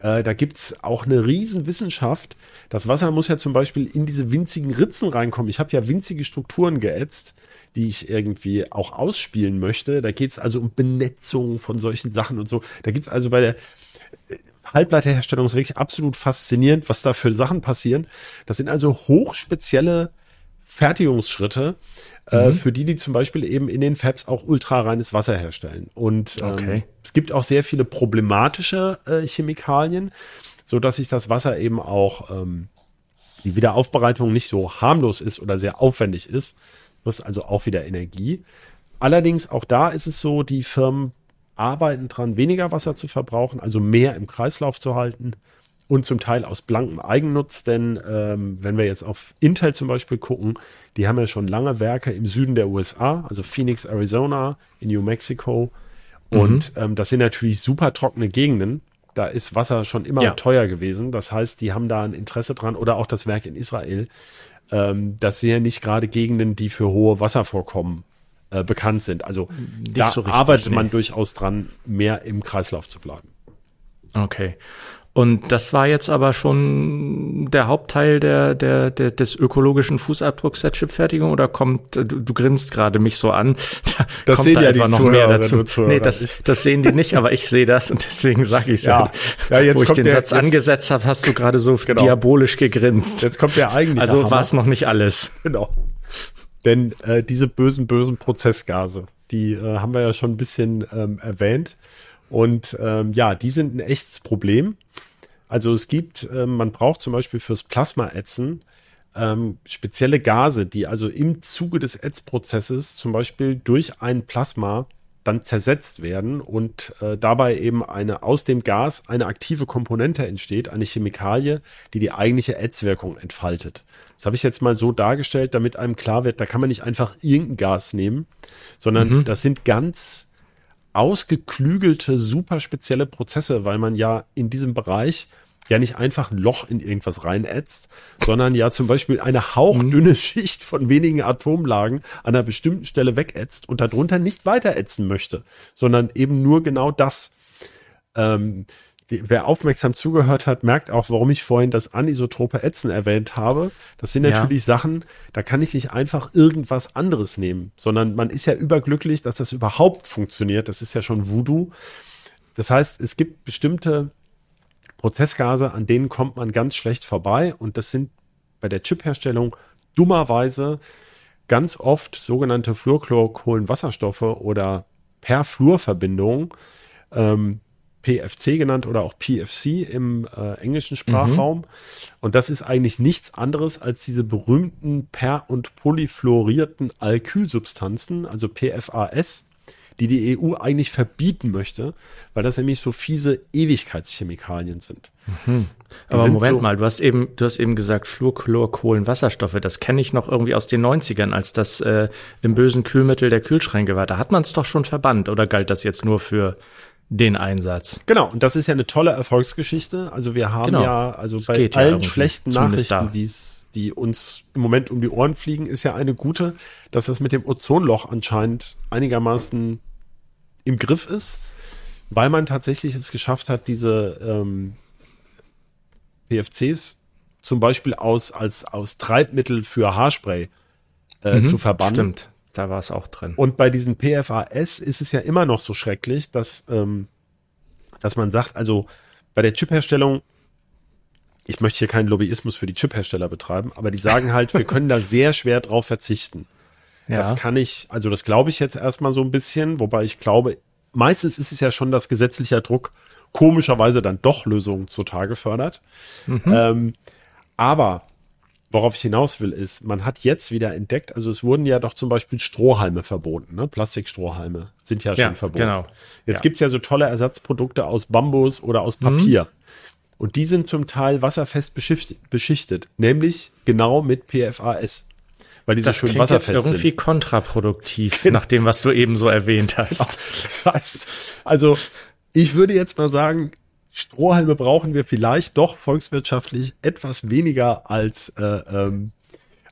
Äh, da gibt's auch eine riesen Wissenschaft. Das Wasser muss ja zum Beispiel in diese winzigen Ritzen reinkommen. Ich habe ja winzige Strukturen geätzt, die ich irgendwie auch ausspielen möchte. Da geht's also um Benetzung von solchen Sachen und so. Da gibt's also bei der äh, Halbleiterherstellung ist wirklich absolut faszinierend, was da für Sachen passieren. Das sind also hochspezielle Fertigungsschritte, äh, für die die zum Beispiel eben in den Fabs auch ultrareines Wasser herstellen. Und ähm, Okay. es gibt auch sehr viele problematische äh, Chemikalien, so dass sich das Wasser eben auch ähm, die Wiederaufbereitung nicht so harmlos ist oder sehr aufwendig ist. Das ist also auch wieder Energie. Allerdings auch da ist es so, die Firmen arbeiten dran, weniger Wasser zu verbrauchen, also mehr im Kreislauf zu halten und zum Teil aus blankem Eigennutz, denn ähm, wenn wir jetzt auf Intel zum Beispiel gucken, die haben ja schon lange Werke im Süden der USA, also Phoenix, Arizona, in New Mexico. Und ähm, das sind natürlich super trockene Gegenden. Da ist Wasser schon immer Ja. teuer gewesen. Das heißt, die haben da ein Interesse dran. Oder auch das Werk in Israel. Ähm, das sind ja nicht gerade Gegenden, die für hohe Wasservorkommen äh, bekannt sind. Also da so richtig, arbeitet man nee. durchaus dran, mehr im Kreislauf zu bleiben. Okay. Und das war jetzt aber schon der Hauptteil der, der, der, des ökologischen Fußabdrucks der Chipfertigung oder kommt, du, du grinst gerade mich so an, (laughs) da Das kommt sehen da ja die einfach noch mehr Zuhörerinnen dazu. Zuhörer nee, das, das sehen die nicht, aber ich sehe das und deswegen sage ich es Ja. Ja, jetzt Wo ich den der- Satz jetzt- angesetzt habe, hast du gerade so Genau. diabolisch gegrinst. Jetzt kommt der eigentliche also war es noch nicht alles. Genau. Denn äh, diese bösen, bösen Prozessgase, die äh, haben wir ja schon ein bisschen ähm, erwähnt. Und ähm, ja, die sind ein echtes Problem. Also es gibt, ähm, man braucht zum Beispiel fürs Plasmaätzen ähm, spezielle Gase, die also im Zuge des Ätzprozesses zum Beispiel durch ein Plasma dann zersetzt werden und äh, dabei eben eine aus dem Gas eine aktive Komponente entsteht, eine Chemikalie, die die eigentliche Ätzwirkung entfaltet. Das habe ich jetzt mal so dargestellt, damit einem klar wird, da kann man nicht einfach irgendein Gas nehmen, sondern das sind ganz ausgeklügelte, super spezielle Prozesse, weil man ja in diesem Bereich ja nicht einfach ein Loch in irgendwas reinätzt, sondern ja zum Beispiel eine hauchdünne Schicht von wenigen Atomlagen an einer bestimmten Stelle wegätzt und darunter nicht weiter ätzen möchte, sondern eben nur genau das. Ähm, die, wer aufmerksam zugehört hat, merkt auch, warum ich vorhin das anisotrope Ätzen erwähnt habe. Das sind Ja. natürlich Sachen, da kann ich nicht einfach irgendwas anderes nehmen, sondern man ist ja überglücklich, dass das überhaupt funktioniert. Das ist ja schon Voodoo. Das heißt, es gibt bestimmte Prozessgase, an denen kommt man ganz schlecht vorbei und das sind bei der Chipherstellung dummerweise ganz oft sogenannte Fluorchlorkohlenwasserstoffe oder Perfluorverbindungen, ähm, PFC genannt oder auch PFC im äh, englischen Sprachraum. Mhm. Und das ist eigentlich nichts anderes als diese berühmten per- und polyfluorierten Alkylsubstanzen, also PFAS, die die EU eigentlich verbieten möchte, weil das nämlich so fiese Ewigkeitschemikalien sind. Mhm. Aber sind Moment so mal, du hast eben, du hast eben gesagt Fluorchlorkohlenwasserstoffe. Das kenne ich noch irgendwie aus den 90ern, als das äh, im bösen Kühlmittel der Kühlschränke war. Da hat man es doch schon verbannt oder galt das jetzt nur für den Einsatz. Genau, und das ist ja eine tolle Erfolgsgeschichte. Also wir haben genau. ja, also das bei allen ja schlechten Nachrichten, die uns im Moment um die Ohren fliegen, ist ja eine gute, dass das mit dem Ozonloch anscheinend einigermaßen im Griff ist, weil man tatsächlich es geschafft hat, diese ähm, PFCs zum Beispiel aus, als, aus Treibmittel für Haarspray äh, mhm, zu verbannen. Stimmt. Da war es auch drin. Und bei diesen PFAS ist es ja immer noch so schrecklich, dass, ähm, dass man sagt, also bei der Chipherstellung, ich möchte hier keinen Lobbyismus für die Chiphersteller betreiben, aber die sagen halt, wir können da (laughs) sehr schwer drauf verzichten. Ja. Das kann ich, also das glaube ich jetzt erstmal so ein bisschen, wobei ich glaube, meistens ist es ja schon, dass gesetzlicher Druck komischerweise dann doch Lösungen zutage fördert. Mhm. Ähm, aber worauf ich hinaus will, ist, man hat jetzt wieder entdeckt, also es wurden ja doch zum Beispiel Strohhalme verboten, ne? Plastikstrohhalme sind ja schon ja, verboten. Genau. Jetzt ja. gibt's ja so tolle Ersatzprodukte aus Bambus oder aus Papier. Mhm. Und die sind zum Teil wasserfest beschichtet, beschichtet, nämlich genau mit PFAS. Weil die das so schön klingt wasserfest jetzt irgendwie sind. kontraproduktiv, genau. nach dem, was du eben so erwähnt hast. (laughs) Das heißt, also ich würde jetzt mal sagen, Strohhalme brauchen wir vielleicht doch volkswirtschaftlich etwas weniger als, äh, ähm,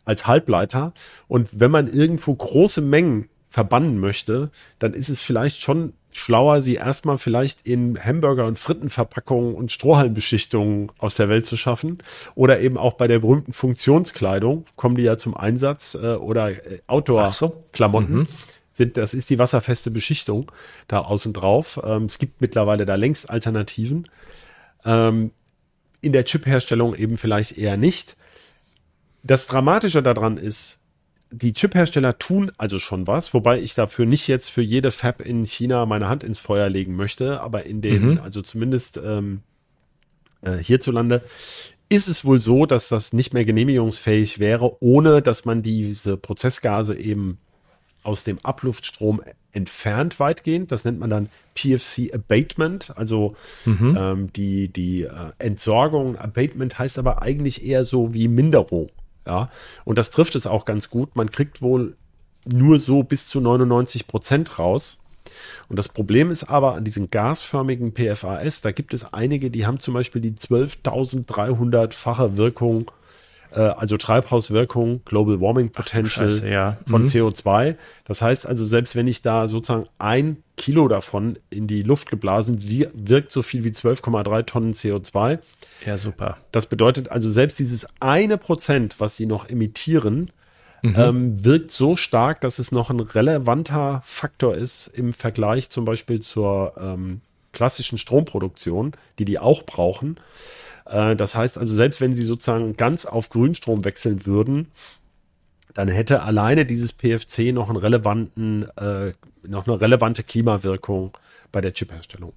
als Halbleiter. Und wenn man irgendwo große Mengen verbannen möchte, dann ist es vielleicht schon schlauer, sie erstmal vielleicht in Hamburger- und Frittenverpackungen und Strohhalmbeschichtungen aus der Welt zu schaffen. Oder eben auch bei der berühmten Funktionskleidung kommen die ja zum Einsatz äh, oder äh, Outdoor-Klamotten. So. Mhm sind, das ist die wasserfeste Beschichtung da außen drauf. Ähm, es gibt mittlerweile da längst Alternativen. Ähm, in der Chip-Herstellung eben vielleicht eher nicht. Das Dramatische daran ist, die Chip-Hersteller tun also schon was, wobei ich dafür nicht jetzt für jede Fab in China meine Hand ins Feuer legen möchte, aber in den, mhm. also zumindest ähm, äh, hierzulande, ist es wohl so, dass das nicht mehr genehmigungsfähig wäre, ohne dass man diese Prozessgase eben aus dem Abluftstrom entfernt weitgehend. Das nennt man dann PFC Abatement, also mhm. ähm, die, die äh, Entsorgung. Abatement heißt aber eigentlich eher so wie Minderung. Ja, und das trifft es auch ganz gut. Man kriegt wohl nur so bis zu 99 Prozent raus. Und das Problem ist aber an diesen gasförmigen PFAS, da gibt es einige, die haben zum Beispiel die 12.300-fache Wirkung also Treibhauswirkung, Global Warming Potential Scheiße, ja. von mhm. CO2. Das heißt also, selbst wenn ich da sozusagen ein Kilo davon in die Luft geblasen, wirkt so viel wie 12,3 Tonnen CO2. Ja, super. Das bedeutet also, selbst dieses eine Prozent, was sie noch emittieren, Mhm. Ähm, wirkt so stark, dass es noch ein relevanter Faktor ist im Vergleich zum Beispiel zur ähm, klassischen Stromproduktion, die die auch brauchen. Äh, das heißt also, selbst wenn sie sozusagen ganz auf Grünstrom wechseln würden, dann hätte alleine dieses PFC noch einen relevanten, äh, noch eine relevante Klimawirkung bei der Chipherstellung.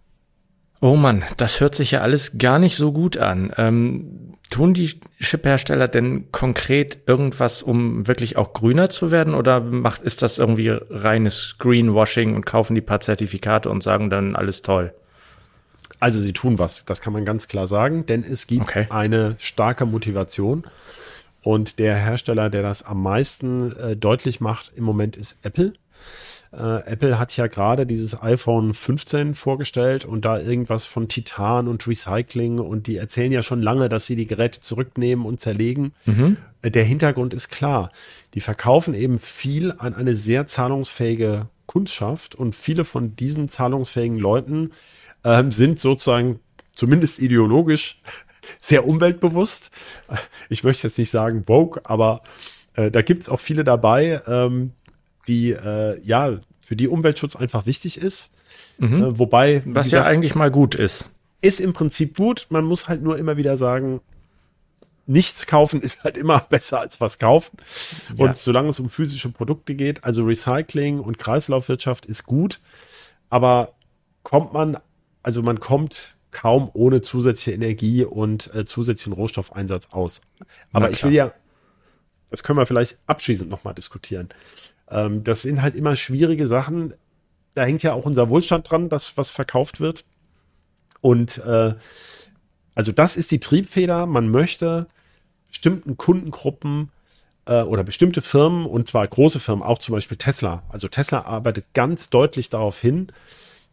Oh Mann, das hört sich ja alles gar nicht so gut an. Ähm, tun die Chiphersteller denn konkret irgendwas, um wirklich auch grüner zu werden? Oder macht, ist das irgendwie reines Greenwashing und kaufen die paar Zertifikate und sagen dann alles toll? Also sie tun was, das kann man ganz klar sagen, denn es gibt okay. eine starke Motivation. Und der Hersteller, der das am meisten äh, deutlich macht im Moment, ist Apple. Äh, Apple hat ja gerade dieses iPhone 15 vorgestellt und da irgendwas von Titan und Recycling und die erzählen ja schon lange, dass sie die Geräte zurücknehmen und zerlegen. Mhm. Äh, der Hintergrund ist klar. Die verkaufen eben viel an eine sehr zahlungsfähige Kundschaft und viele von diesen zahlungsfähigen Leuten ähm, sind sozusagen zumindest ideologisch (laughs) sehr umweltbewusst. Ich möchte jetzt nicht sagen Vogue, aber äh, da gibt es auch viele dabei, ähm, die äh, ja für die Umweltschutz einfach wichtig ist. Mhm. Äh, wobei was gesagt, ja eigentlich mal gut ist. Ist im Prinzip gut. Man muss halt nur immer wieder sagen, nichts kaufen (laughs) ist halt immer besser als was kaufen. Ja. Und solange es um physische Produkte geht, also Recycling und Kreislaufwirtschaft ist gut, aber kommt man, also man kommt kaum ohne zusätzliche Energie und äh, zusätzlichen Rohstoffeinsatz aus. Aber ich will ja, das können wir vielleicht abschließend nochmal diskutieren. Ähm, das sind halt immer schwierige Sachen. Da hängt ja auch unser Wohlstand dran, das, was verkauft wird. Und äh, also das ist die Triebfeder. Man möchte bestimmten Kundengruppen äh, oder bestimmte Firmen, und zwar große Firmen, auch zum Beispiel Tesla. Also Tesla arbeitet ganz deutlich darauf hin,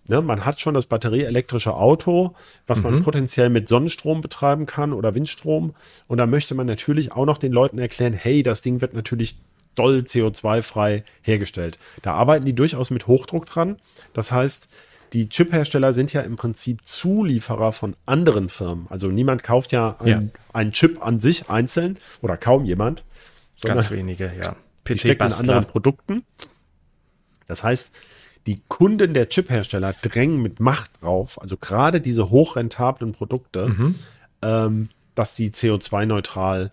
ne, man hat schon das batterieelektrische Auto, was man potenziell mit Sonnenstrom betreiben kann oder Windstrom. Und da möchte man natürlich auch noch den Leuten erklären, hey, das Ding wird natürlich doll CO2-frei hergestellt. Da arbeiten die durchaus mit Hochdruck dran. Das heißt, die Chip-Hersteller sind ja im Prinzip Zulieferer von anderen Firmen. Also niemand kauft ja, ein, Ja. einen Chip an sich einzeln oder kaum jemand, Ganz wenige, ja. stecken in anderen. Produkten. Das heißt, die Kunden der Chip-Hersteller drängen mit Macht drauf, also gerade diese hochrentablen Produkte, Mhm. ähm, dass sie CO2-neutral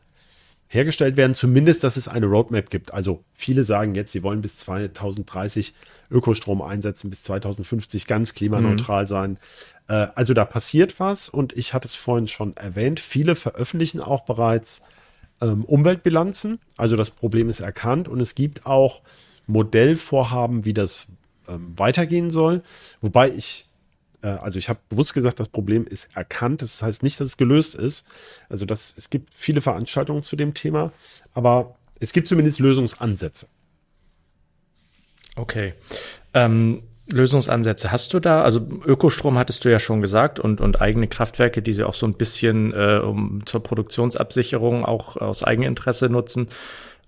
hergestellt werden, zumindest, dass es eine Roadmap gibt. Also viele sagen jetzt, sie wollen bis 2030 Ökostrom einsetzen, bis 2050 ganz klimaneutral sein. Äh, also da passiert was und ich hatte es vorhin schon erwähnt, viele veröffentlichen auch bereits ähm, Umweltbilanzen. Also das Problem ist erkannt und es gibt auch Modellvorhaben, wie das ähm, weitergehen soll. Wobei ich, also ich habe bewusst gesagt, das Problem ist erkannt. Das heißt nicht, dass es gelöst ist. Also das, es gibt viele Veranstaltungen zu dem Thema, aber es gibt zumindest Lösungsansätze. Okay. Ähm, Lösungsansätze hast du da? Also Ökostrom hattest du ja schon gesagt und, und eigene Kraftwerke, die sie auch so ein bisschen äh, um, zur Produktionsabsicherung auch aus Eigeninteresse nutzen.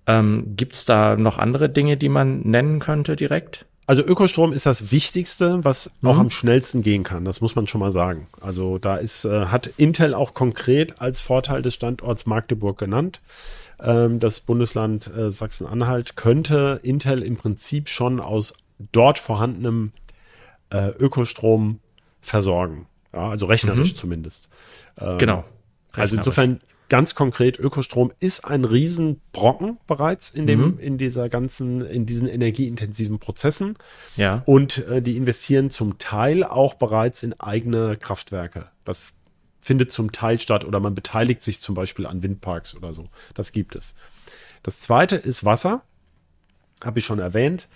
Ähm, Gibt es da noch andere Dinge, die man nennen könnte direkt? Also Ökostrom ist das Wichtigste, was Mhm. auch am schnellsten gehen kann. Das muss man schon mal sagen. Also da ist, äh, hat Intel auch konkret als Vorteil des Standorts Magdeburg genannt. Ähm, das Bundesland äh, Sachsen-Anhalt könnte Intel im Prinzip schon aus dort vorhandenem äh, Ökostrom versorgen. Ja, also rechnerisch zumindest. Ähm, Genau. Also Rechnerisch. insofern ganz konkret, Ökostrom ist ein Riesenbrocken bereits in dem, Mhm. in dieser ganzen, in diesen energieintensiven Prozessen. Ja. Und äh, die investieren zum Teil auch bereits in eigene Kraftwerke. Das findet zum Teil statt oder man beteiligt sich zum Beispiel an Windparks oder so. Das gibt es. Das zweite ist Wasser. Habe ich schon erwähnt.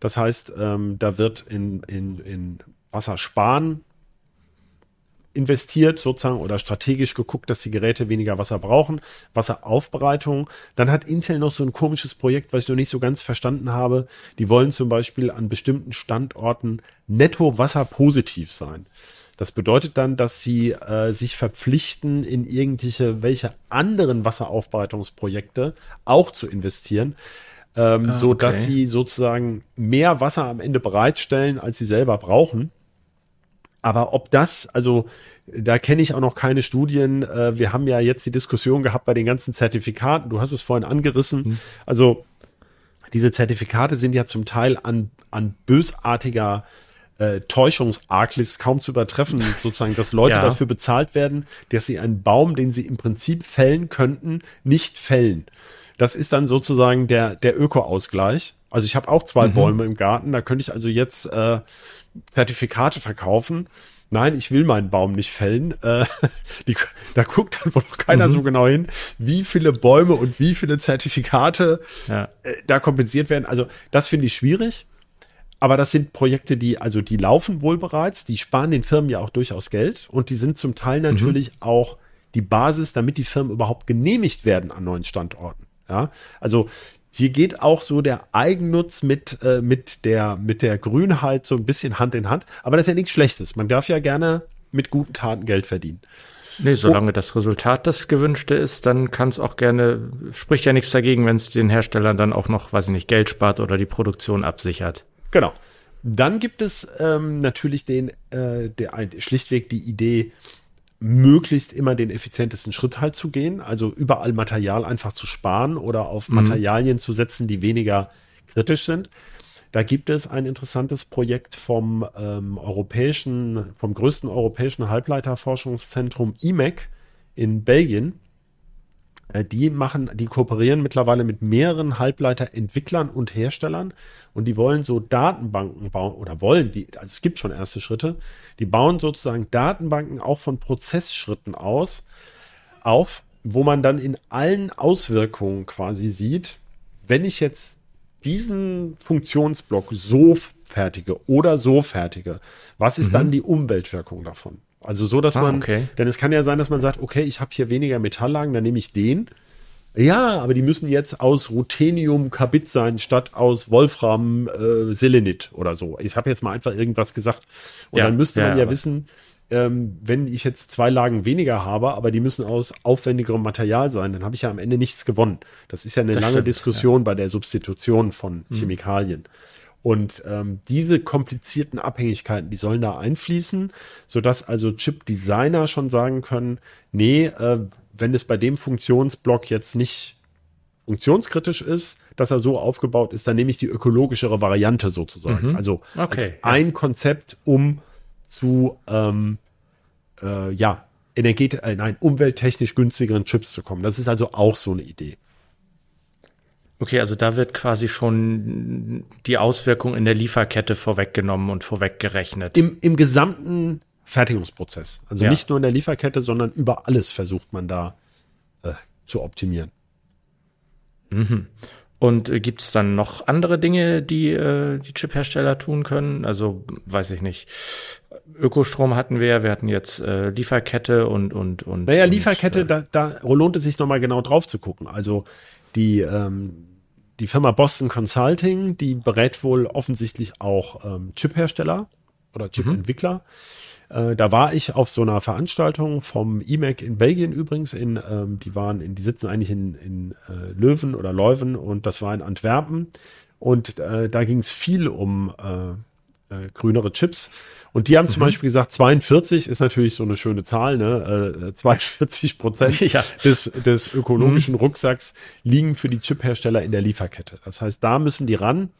Das heißt, ähm, da wird in, in, in Wassersparen investiert sozusagen oder strategisch geguckt, dass die Geräte weniger Wasser brauchen. Wasseraufbereitung. Dann hat Intel noch so ein komisches Projekt, was ich noch nicht so ganz verstanden habe. Die wollen zum Beispiel an bestimmten Standorten netto wasserpositiv sein. Das bedeutet dann, dass sie äh, sich verpflichten, in irgendwelche welche anderen Wasseraufbereitungsprojekte auch zu investieren, ähm, Ah, so dass okay. sie sozusagen mehr Wasser am Ende bereitstellen, als sie selber brauchen. Aber ob das, also da kenne ich auch noch keine Studien. Äh, wir haben ja jetzt die Diskussion gehabt bei den ganzen Zertifikaten. Du hast es vorhin angerissen. Also diese Zertifikate sind ja zum Teil an, an bösartiger äh, Täuschungsarglis kaum zu übertreffen, (laughs) sozusagen, dass Leute Ja. dafür bezahlt werden, dass sie einen Baum, den sie im Prinzip fällen könnten, nicht fällen. Das ist dann sozusagen der, der Öko-Ausgleich. Also ich habe auch zwei Bäume im Garten, da könnte ich also jetzt äh, Zertifikate verkaufen. Nein, ich will meinen Baum nicht fällen. Äh, (laughs) die, da guckt dann wohl noch keiner so genau hin, wie viele Bäume und wie viele Zertifikate Ja. äh, da kompensiert werden. Also das finde ich schwierig. Aber das sind Projekte, die, also die laufen wohl bereits, die sparen den Firmen ja auch durchaus Geld und die sind zum Teil natürlich auch die Basis, damit die Firmen überhaupt genehmigt werden an neuen Standorten. Ja, also hier geht auch so der Eigennutz mit, äh, mit, der, mit der Grünheit so ein bisschen Hand in Hand. Aber das ist ja nichts Schlechtes. Man darf ja gerne mit guten Taten Geld verdienen. Nee, solange das Resultat das gewünschte ist, dann kann es auch gerne, spricht ja nichts dagegen, wenn es den Herstellern dann auch noch, weiß ich nicht, Geld spart oder die Produktion absichert. Genau. Dann gibt es ähm, natürlich den, äh, der, schlichtweg die Idee, möglichst immer den effizientesten Schritt halt zu gehen, also überall Material einfach zu sparen oder auf Materialien zu setzen, die weniger kritisch sind. Da gibt es ein interessantes Projekt vom ähm, europäischen, vom größten europäischen Halbleiterforschungszentrum IMEC in Belgien. Äh, die machen, die kooperieren mittlerweile mit mehreren Halbleiterentwicklern und Herstellern und die wollen so Datenbanken bauen oder wollen die, also es gibt schon erste Schritte, die bauen sozusagen Datenbanken auch von Prozessschritten aus auf, wo man dann in allen Auswirkungen quasi sieht, wenn ich jetzt diesen Funktionsblock so fertige oder so fertige, was ist mhm. dann die Umweltwirkung davon? Also so, dass ah, man, okay. denn es kann ja sein, dass man sagt, okay, ich habe hier weniger Metalllagen, dann nehme ich den. Ja, aber die müssen jetzt aus Ruthenium Kabit sein, statt aus Wolfram äh, Selenit oder so. Ich habe jetzt mal einfach irgendwas gesagt. Und ja, dann müsste man ja, ja wissen, ähm, wenn ich jetzt zwei Lagen weniger habe, aber die müssen aus aufwendigerem Material sein, dann habe ich ja am Ende nichts gewonnen. Das ist ja eine das lange stimmt, Diskussion ja. bei der Substitution von hm. Chemikalien. Und ähm, diese komplizierten Abhängigkeiten, die sollen da einfließen, sodass also Chip-Designer schon sagen können, nee, äh, wenn es bei dem Funktionsblock jetzt nicht funktionskritisch ist, dass er so aufgebaut ist, dann nehme ich die ökologischere Variante sozusagen. Mhm. Also, okay, also ein. Konzept, um zu ähm, äh, ja, energetisch, äh, nein, umwelttechnisch günstigeren Chips zu kommen. Das ist also auch so eine Idee. Okay, also da wird quasi schon die Auswirkung in der Lieferkette vorweggenommen und vorweggerechnet. Im, im gesamten Fertigungsprozess. Also ja. nicht nur in der Lieferkette, sondern über alles versucht man da äh, zu optimieren. Mhm. Und äh, gibt es dann noch andere Dinge, die äh, die Chip-Hersteller tun können? Also weiß ich nicht. Ökostrom hatten wir, wir hatten jetzt äh, Lieferkette und und und. Naja, und, Lieferkette, äh, da, da lohnt es sich nochmal genau drauf zu gucken. Also die ähm, die Firma Boston Consulting, die berät wohl offensichtlich auch ähm, Chip-Hersteller oder Chip-Entwickler. Mhm. Äh, da war ich auf so einer Veranstaltung vom IMEC in Belgien übrigens. In, ähm, die waren in, die sitzen eigentlich in, in äh, Löwen oder Leuven und das war in Antwerpen. Und äh, da ging es viel um äh, äh, grünere Chips. Und die haben mhm. zum Beispiel gesagt, 42 ist natürlich so eine schöne Zahl, ne? Äh, 42 Prozent (laughs) ja. des, des ökologischen mhm. Rucksacks liegen für die Chiphersteller in der Lieferkette. Das heißt, da müssen die ran.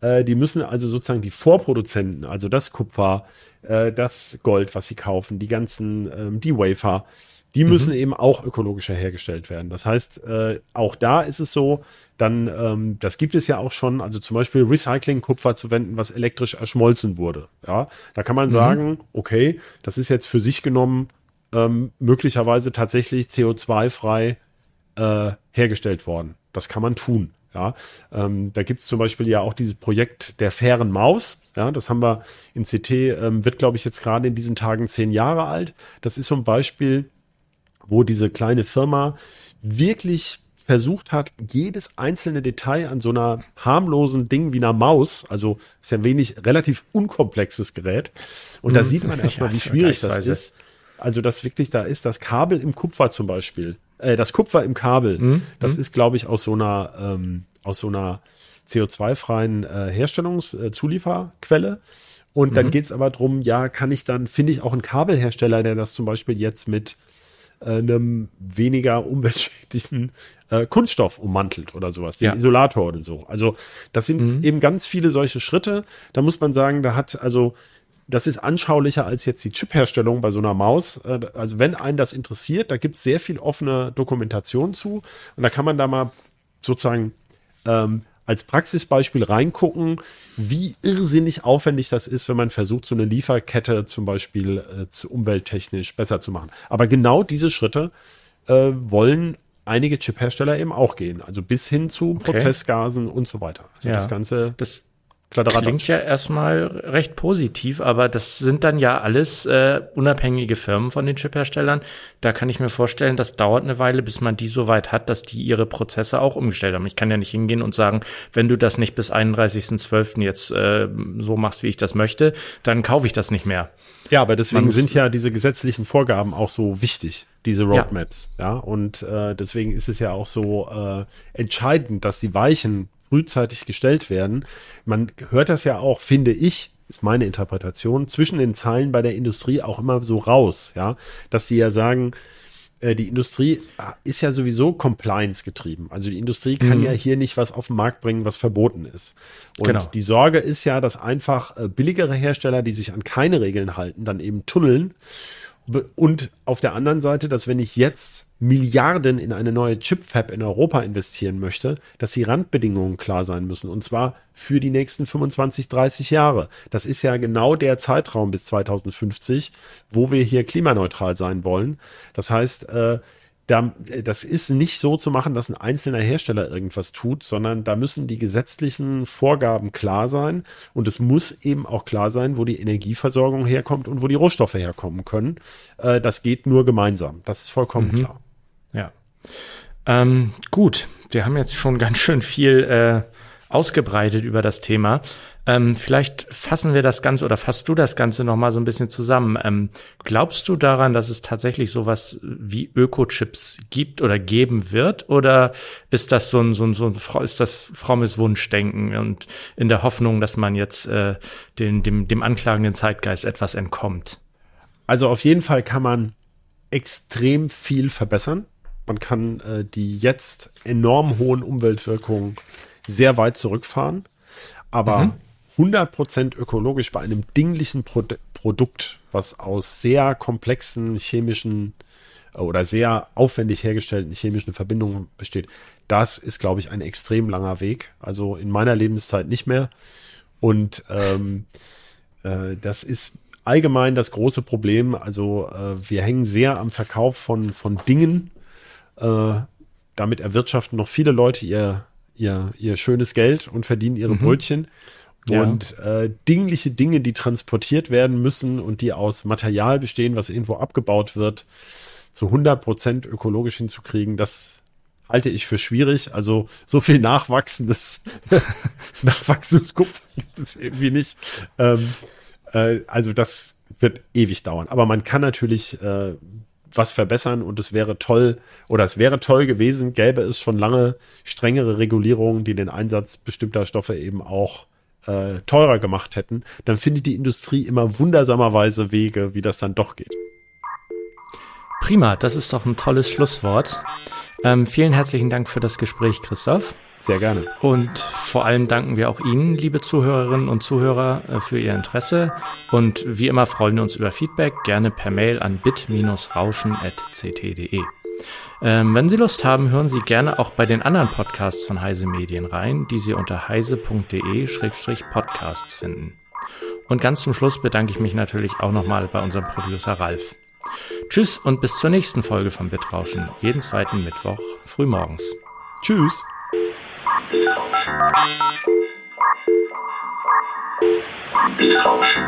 Äh, die müssen also sozusagen die Vorproduzenten, also das Kupfer, äh, das Gold, was sie kaufen, die ganzen, ähm, die Wafer, die müssen mhm. eben auch ökologischer hergestellt werden. Das heißt, äh, auch da ist es so, dann, ähm, das gibt es ja auch schon, also zum Beispiel Recycling-Kupfer zu wenden, was elektrisch erschmolzen wurde. Ja, da kann man mhm. sagen, okay, das ist jetzt für sich genommen ähm, möglicherweise tatsächlich CO2-frei äh, hergestellt worden. Das kann man tun. Ja, ähm, da gibt es zum Beispiel ja auch dieses Projekt der fairen Maus. Ja, das haben wir in CT, ähm, wird glaube ich jetzt gerade in diesen Tagen zehn Jahre alt. Das ist so ein Beispiel, wo diese kleine Firma wirklich versucht hat, jedes einzelne Detail an so einer harmlosen Ding wie einer Maus, also ist ja ein wenig relativ unkomplexes Gerät. Und da mhm. sieht man (laughs) erstmal, ja, wie schwierig das ist. Also, das wirklich da ist, das Kabel im Kupfer zum Beispiel, äh, das Kupfer im Kabel, mhm. das mhm. ist, glaube ich, aus so einer, ähm, aus so einer CO2-freien äh, Herstellungszulieferquelle. Äh, und dann mhm. geht es aber drum, ja, kann ich dann, finde ich auch einen Kabelhersteller, der das zum Beispiel jetzt mit einem weniger umweltschädlichen äh, Kunststoff ummantelt oder sowas, den ja. Isolator oder so. Also das sind mhm. eben ganz viele solche Schritte. Da muss man sagen, da hat also das ist anschaulicher als jetzt die Chipherstellung bei so einer Maus. Äh, also wenn einen das interessiert, da gibt es sehr viel offene Dokumentation zu und da kann man da mal sozusagen ähm, als Praxisbeispiel reingucken, wie irrsinnig aufwendig das ist, wenn man versucht, so eine Lieferkette zum Beispiel äh, zu umwelttechnisch besser zu machen. Aber genau diese Schritte äh, wollen einige Chiphersteller eben auch gehen. Also bis hin zu okay. Prozessgasen und so weiter. Also ja, das Ganze. Das Klingt ja erstmal recht positiv, aber das sind dann ja alles äh, unabhängige Firmen von den Chipherstellern. Da kann ich mir vorstellen, das dauert eine Weile, bis man die so weit hat, dass die ihre Prozesse auch umgestellt haben. Ich kann ja nicht hingehen und sagen, wenn du das nicht bis 31.12. jetzt äh, so machst, wie ich das möchte, dann kaufe ich das nicht mehr. Ja, aber deswegen Man sind ja diese gesetzlichen Vorgaben auch so wichtig, diese Roadmaps. Ja, ja? und äh, deswegen ist es ja auch so äh, entscheidend, dass die Weichen frühzeitig gestellt werden. Man hört das ja auch, finde ich, ist meine Interpretation, zwischen den Zeilen bei der Industrie auch immer so raus, ja, dass sie ja sagen, äh, die Industrie ah, ist ja sowieso Compliance getrieben. Also die Industrie kann mhm. ja hier nicht was auf den Markt bringen, was verboten ist. Und genau. die Sorge ist ja, dass einfach äh, billigere Hersteller, die sich an keine Regeln halten, dann eben tunneln Und auf der anderen Seite, dass wenn ich jetzt Milliarden in eine neue Chip-Fab in Europa investieren möchte, dass die Randbedingungen klar sein müssen. Und zwar für die nächsten 25, 30 Jahre. Das ist ja genau der Zeitraum bis 2050, wo wir hier klimaneutral sein wollen. Das heißt, äh, da, das ist nicht so zu machen, dass ein einzelner Hersteller irgendwas tut, sondern da müssen die gesetzlichen Vorgaben klar sein und es muss eben auch klar sein, wo die Energieversorgung herkommt und wo die Rohstoffe herkommen können. Äh, das geht nur gemeinsam. Das ist vollkommen mhm. klar. Ähm, gut, wir haben jetzt schon ganz schön viel äh, ausgebreitet über das Thema. Ähm, vielleicht fassen wir das Ganze oder fasst du das Ganze nochmal so ein bisschen zusammen. Ähm, glaubst du daran, dass es tatsächlich sowas wie Ökochips gibt oder geben wird? Oder ist das so ein, so ein, so ein ist das frommes Wunschdenken und in der Hoffnung, dass man jetzt äh, den, dem, dem anklagenden Zeitgeist etwas entkommt? Also auf jeden Fall kann man extrem viel verbessern. Man kann äh, die jetzt enorm hohen Umweltwirkungen sehr weit zurückfahren. Aber mhm. 100% ökologisch bei einem dinglichen Pro Produkt, was aus sehr komplexen chemischen äh, oder sehr aufwendig hergestellten chemischen Verbindungen besteht, das ist, glaube ich, ein extrem langer Weg. Also in meiner Lebenszeit nicht mehr. Und ähm, äh, das ist allgemein das große Problem. Also äh, wir hängen sehr am Verkauf von, von Dingen. Äh, damit erwirtschaften noch viele Leute ihr, ihr, ihr schönes Geld und verdienen ihre mhm. Brötchen. Und äh, dingliche Dinge, die transportiert werden müssen und die aus Material bestehen, was irgendwo abgebaut wird, zu 100 Prozent ökologisch hinzukriegen, das halte ich für schwierig. Also so viel nachwachsendes, (laughs) nachwachsendes Kupfer gibt es irgendwie nicht. Ähm, äh, also das wird ewig dauern. Aber man kann natürlich äh, was verbessern und es wäre toll oder es wäre toll gewesen, gäbe es schon lange strengere Regulierungen, die den Einsatz bestimmter Stoffe eben auch äh, teurer gemacht hätten, dann findet die Industrie immer wundersamerweise Wege, wie das dann doch geht. Prima, das ist doch ein tolles Schlusswort. Ähm, vielen herzlichen Dank für das Gespräch, Christoph. Sehr gerne. Und vor allem danken wir auch Ihnen, liebe Zuhörerinnen und Zuhörer, äh, für Ihr Interesse. Und wie immer freuen wir uns über Feedback, gerne per Mail an bit-rauschen.ct.de. Ähm, wenn Sie Lust haben, hören Sie gerne auch bei den anderen Podcasts von Heise Medien rein, die Sie unter heise.de-podcasts finden. Und ganz zum Schluss bedanke ich mich natürlich auch nochmal bei unserem Producer Ralf. Tschüss und bis zur nächsten Folge von Bitrauschen, jeden zweiten Mittwoch frühmorgens. Tschüss. Bitrauschen.